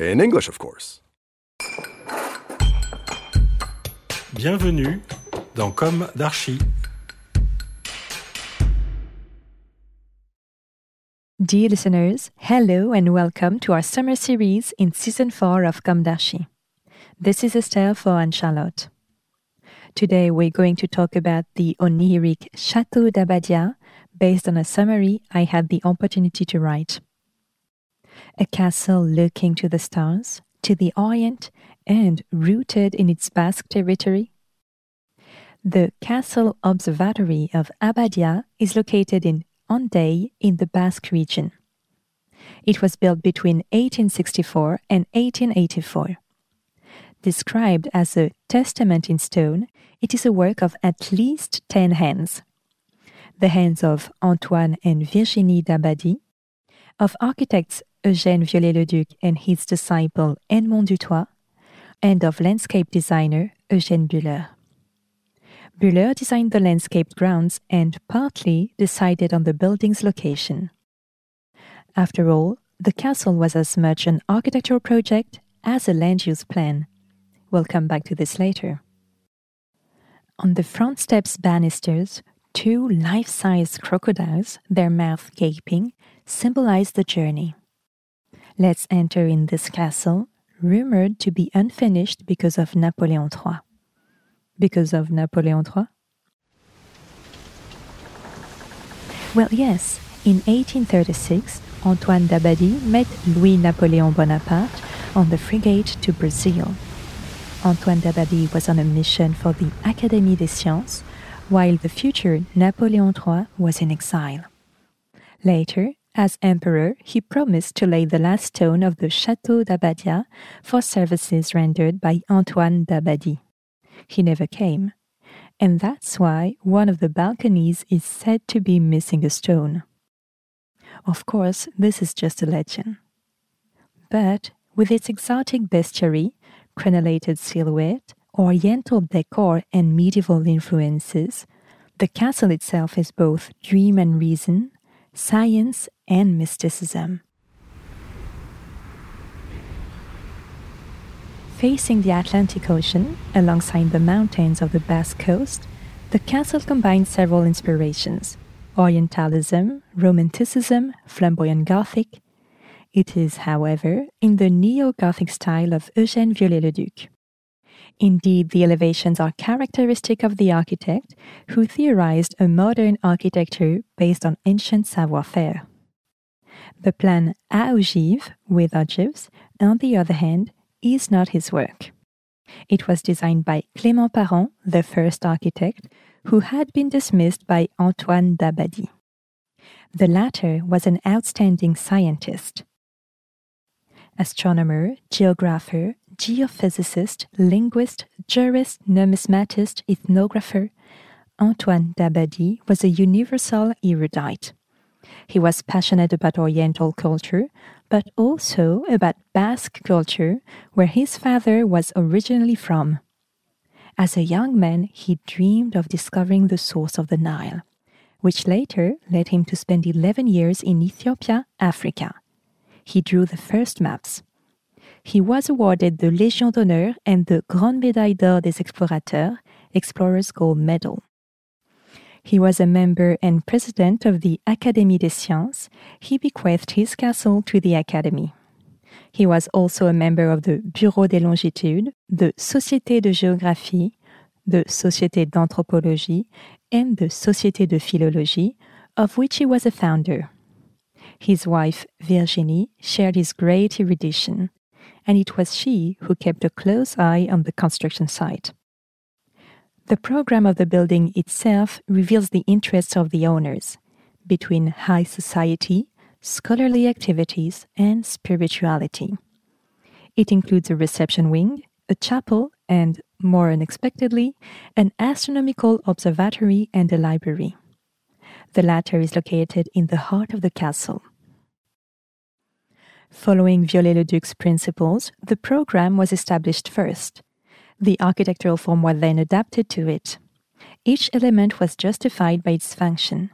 In English, of course. Bienvenue dans Com d'Archi. Dear listeners, hello and welcome to our summer series in season 4 of Com d'Archi. This is Esther for Anne Charlotte. Today we're going to talk about the oniric Chateau d'Abbadia based on a summary I had the opportunity to write. A castle looking to the stars, to the Orient, and rooted in its Basque territory. The Castle Observatory of Abbadia is located in Hendaye in the Basque region. It was built between 1864 and 1884. Described as a testament in stone, it is a work of at least 10 hands. The hands of Antoine and Virginie d'Abbadie, of architects Eugène Viollet-le-Duc and his disciple Edmond Duthoit, and of landscape designer Eugène Bühler. Bühler designed the landscaped grounds and partly decided on the building's location. After all, the castle was as much an architectural project as a land use plan. We'll come back to this later. On the front steps banisters, two life size crocodiles, their mouth gaping, symbolize the journey. Let's enter in this castle, rumored to be unfinished because of Napoleon III because of Napoleon III? Well, yes, in 1836, Antoine d'Abbadie met Louis Napoleon Bonaparte on the frigate to Brazil. Antoine d'Abbadie was on a mission for the Académie des Sciences, while the future Napoleon III was in exile. Later, as emperor, he promised to lay the last stone of the Château d'Abbadia for services rendered by Antoine d'Abbadie he never came. And that's why one of the balconies is said to be missing a stone. Of course, this is just a legend. But with its exotic bestiary, crenellated silhouette, oriental decor, and medieval influences, the castle itself is both dream and reason, science and mysticism. Facing the Atlantic Ocean, alongside the mountains of the Basque Coast, the castle combines several inspirations Orientalism, Romanticism, flamboyant Gothic. It is, however, in the neo Gothic style of Eugène Viollet-le-Duc. Indeed, the elevations are characteristic of the architect who theorized a modern architecture based on ancient savoir faire. The plan à ogive, with ogives, on the other hand, is not his work. It was designed by Clément Parent, the first architect, who had been dismissed by Antoine d'Abbadie. The latter was an outstanding scientist. Astronomer, geographer, geophysicist, linguist, jurist, numismatist, ethnographer, Antoine d'Abbadie was a universal erudite. He was passionate about Oriental culture, but also about Basque culture, where his father was originally from. As a young man, he dreamed of discovering the source of the Nile, which later led him to spend 11 years in Ethiopia, Africa. He drew the first maps. He was awarded the Légion d'honneur and the Grande Médaille d'Or des Explorateurs, Explorers Gold Medal. He was a member and president of the Académie des Sciences. He bequeathed his castle to the Academy. He was also a member of the Bureau des Longitudes, the Société de Géographie, the Société d'Anthropologie, and the Société de Philologie, of which he was a founder. His wife, Virginie, shared his great erudition, and it was she who kept a close eye on the construction site. The program of the building itself reveals the interests of the owners between high society, scholarly activities, and spirituality. It includes a reception wing, a chapel, and, more unexpectedly, an astronomical observatory and a library. The latter is located in the heart of the castle. Following Viollet-le-Duc's principles, the program was established first. The architectural form was then adapted to it. Each element was justified by its function.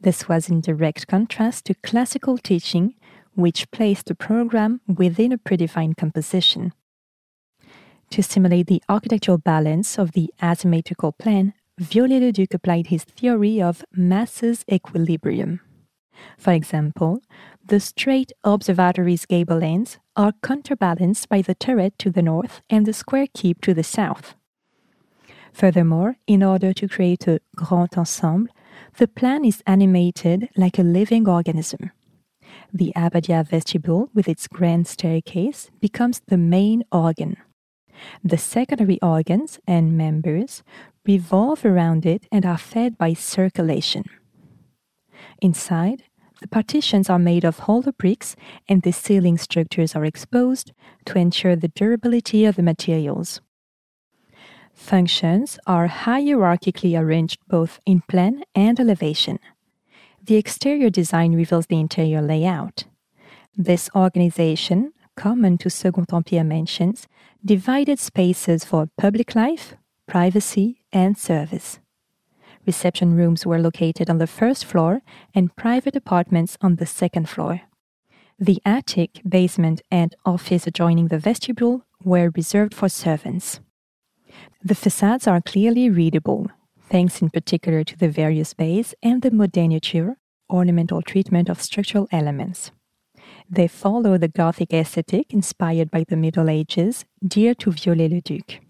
This was in direct contrast to classical teaching, which placed the program within a predefined composition. To simulate the architectural balance of the asymmetrical plan, Viollet-le-Duc applied his theory of masses equilibrium. For example, the straight observatory's gable ends are counterbalanced by the turret to the north and the square keep to the south. Furthermore, in order to create a grand ensemble, the plan is animated like a living organism. The Abbadia vestibule, with its grand staircase, becomes the main organ. The secondary organs and members revolve around it and are fed by circulation. Inside, the partitions are made of hollow bricks and the ceiling structures are exposed to ensure the durability of the materials. Functions are hierarchically arranged both in plan and elevation. The exterior design reveals the interior layout. This organization, common to Second Empire mansions, divided spaces for public life, privacy, and service. Reception rooms were located on the first floor and private apartments on the second floor. The attic, basement, and office adjoining the vestibule were reserved for servants. The facades are clearly readable, thanks in particular to the various bays and the modéniture, ornamental treatment of structural elements. They follow the Gothic aesthetic inspired by the Middle Ages, dear to Viollet-le-Duc.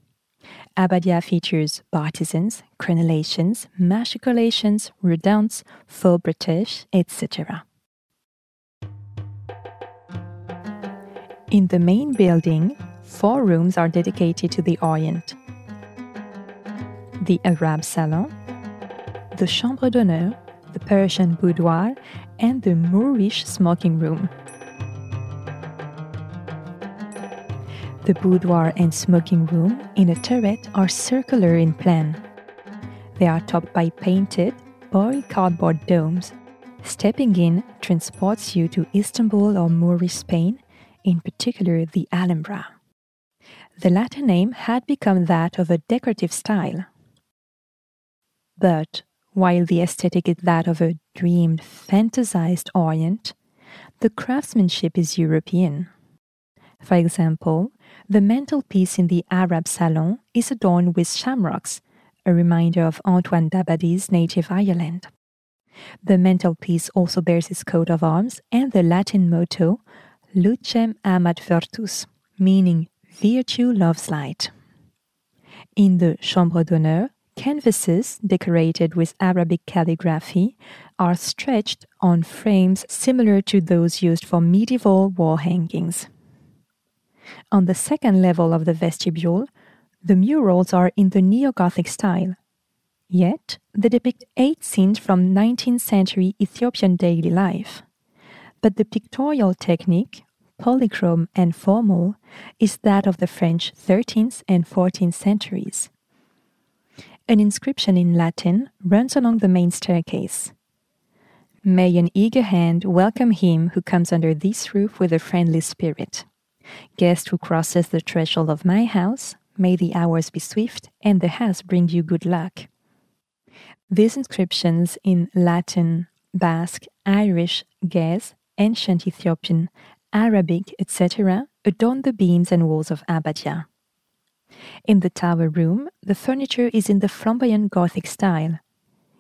Abbadia features bartizans, crenellations, machicolations, redans, faux bretèches, etc. In the main building, four rooms are dedicated to the Orient the Arab Salon, the Chambre d'honneur, the Persian boudoir, and the Moorish smoking room. The boudoir and smoking room in a turret are circular in plan. They are topped by painted, boiled cardboard domes. Stepping in transports you to Istanbul or Moorish Spain, in particular the Alhambra. The latter name had become that of a decorative style. But while the aesthetic is that of a dreamed, fantasized Orient, the craftsmanship is European. For example, the mantelpiece in the Arab Salon is adorned with shamrocks, a reminder of Antoine d'Abbadie's native Ireland. The mantelpiece also bears his coat of arms and the Latin motto Lucem amat virtus, meaning virtue loves light. In the Chambre d'honneur, canvases decorated with Arabic calligraphy are stretched on frames similar to those used for medieval wall hangings. On the second level of the vestibule, the murals are in the neo Gothic style. Yet, they depict eight scenes from 19th century Ethiopian daily life. But the pictorial technique, polychrome and formal, is that of the French 13th and 14th centuries. An inscription in Latin runs along the main staircase. May an eager hand welcome him who comes under this roof with a friendly spirit. Guest who crosses the threshold of my house, may the hours be swift and the house bring you good luck. These inscriptions in Latin, Basque, Irish, Ge'ez, ancient Ethiopian, Arabic, etc., adorn the beams and walls of Abbadia. In the tower room, the furniture is in the flamboyant Gothic style.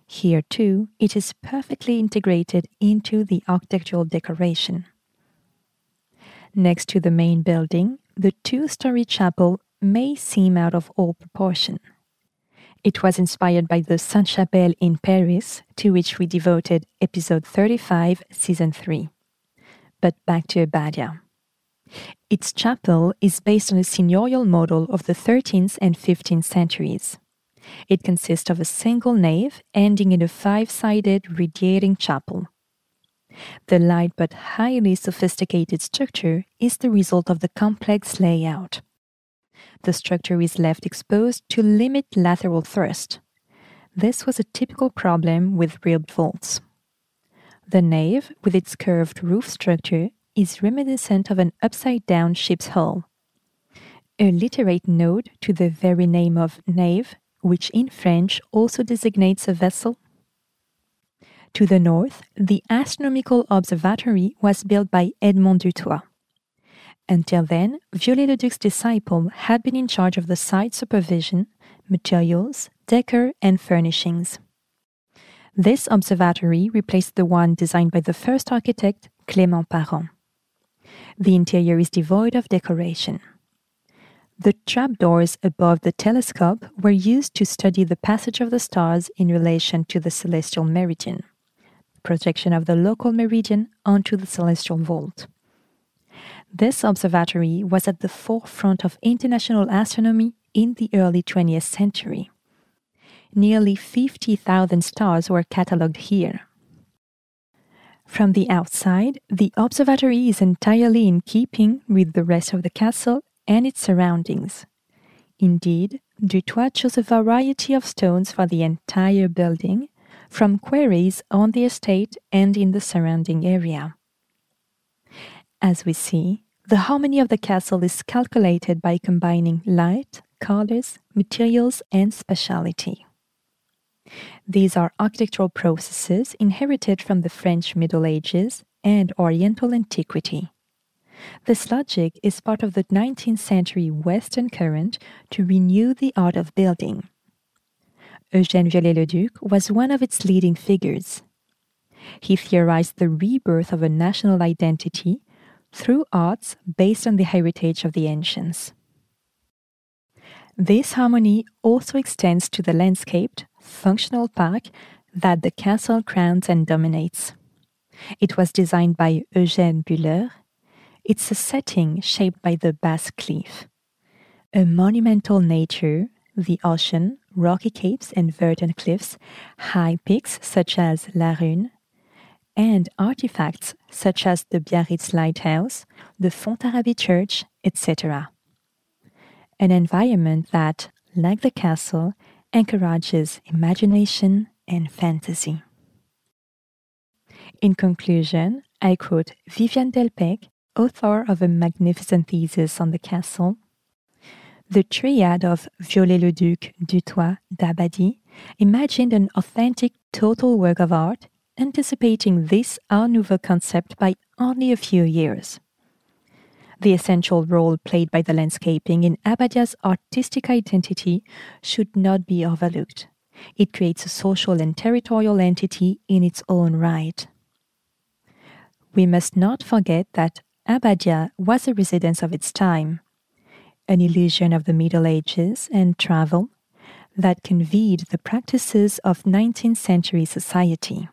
Here too, it is perfectly integrated into the architectural decoration. Next to the main building, the two story chapel may seem out of all proportion. It was inspired by the Sainte Chapelle in Paris, to which we devoted episode 35, season 3. But back to Abbadia. Its chapel is based on a seigneurial model of the 13th and 15th centuries. It consists of a single nave ending in a five sided radiating chapel. The light but highly sophisticated structure is the result of the complex layout the structure is left exposed to limit lateral thrust. This was a typical problem with ribbed vaults. The nave, with its curved roof structure, is reminiscent of an upside down ship's hull. A literate node to the very name of nave, which in French also designates a vessel. To the north, the astronomical observatory was built by Edmond Duthoit. Until then, Viollet-le-Duc's disciple had been in charge of the site supervision, materials, decor, and furnishings. This observatory replaced the one designed by the first architect, Clément Parent. The interior is devoid of decoration. The trapdoors above the telescope were used to study the passage of the stars in relation to the celestial meridian, projection of the local meridian onto the celestial vault. This observatory was at the forefront of international astronomy in the early 20th century. Nearly 50,000 stars were catalogued here. From the outside, the observatory is entirely in keeping with the rest of the castle and its surroundings. Indeed, Duthoit chose a variety of stones for the entire building, from quarries on the estate and in the surrounding area. As we see, the harmony of the castle is calculated by combining light, colors, materials, and speciality. These are architectural processes inherited from the French Middle Ages and Oriental antiquity. This logic is part of the 19th century Western current to renew the art of building. Eugène Viollet-le-Duc was one of its leading figures. He theorized the rebirth of a national identity through arts based on the heritage of the ancients. This harmony also extends to the landscaped, functional park that the castle crowns and dominates. It was designed by Eugène Bühler. It's a setting shaped by the Basque Cliff. A monumental nature, the ocean, rocky capes and verdant cliffs, high peaks such as La Rhune, and artifacts such as the Biarritz Lighthouse, the Fontarabie Church, etc. An environment that, like the castle, encourages imagination and fantasy. In conclusion, I quote Viviane Delpech, author of a magnificent thesis on the castle. The triad of Viollet-le-Duc, Duthoit, d'Abbadie imagined an authentic total work of art anticipating this Art Nouveau concept by only a few years. The essential role played by the landscaping in Abbadia's artistic identity should not be overlooked. It creates a social and territorial entity in its own right. We must not forget that Abbadia was a residence of its time, an illusion of the Middle Ages and travel that conveyed the practices of 19th century society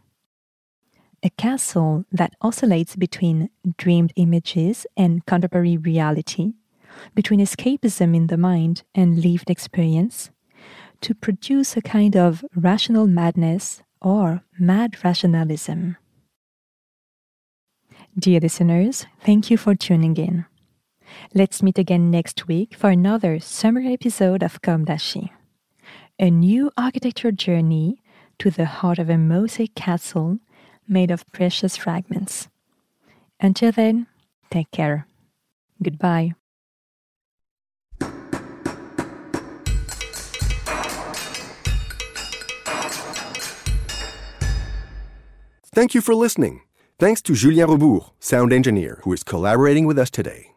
a castle that oscillates between dreamed images and contemporary reality, between escapism in the mind and lived experience, to produce a kind of rational madness or mad rationalism. Dear listeners, thank you for tuning in. Let's meet again next week for another summer episode of Com d'Archi, a new architecture journey to the heart of a mosaic castle made of precious fragments. Until then, take care. Goodbye. Thank you for listening. Thanks to Julien Rebours, sound engineer, who is collaborating with us today.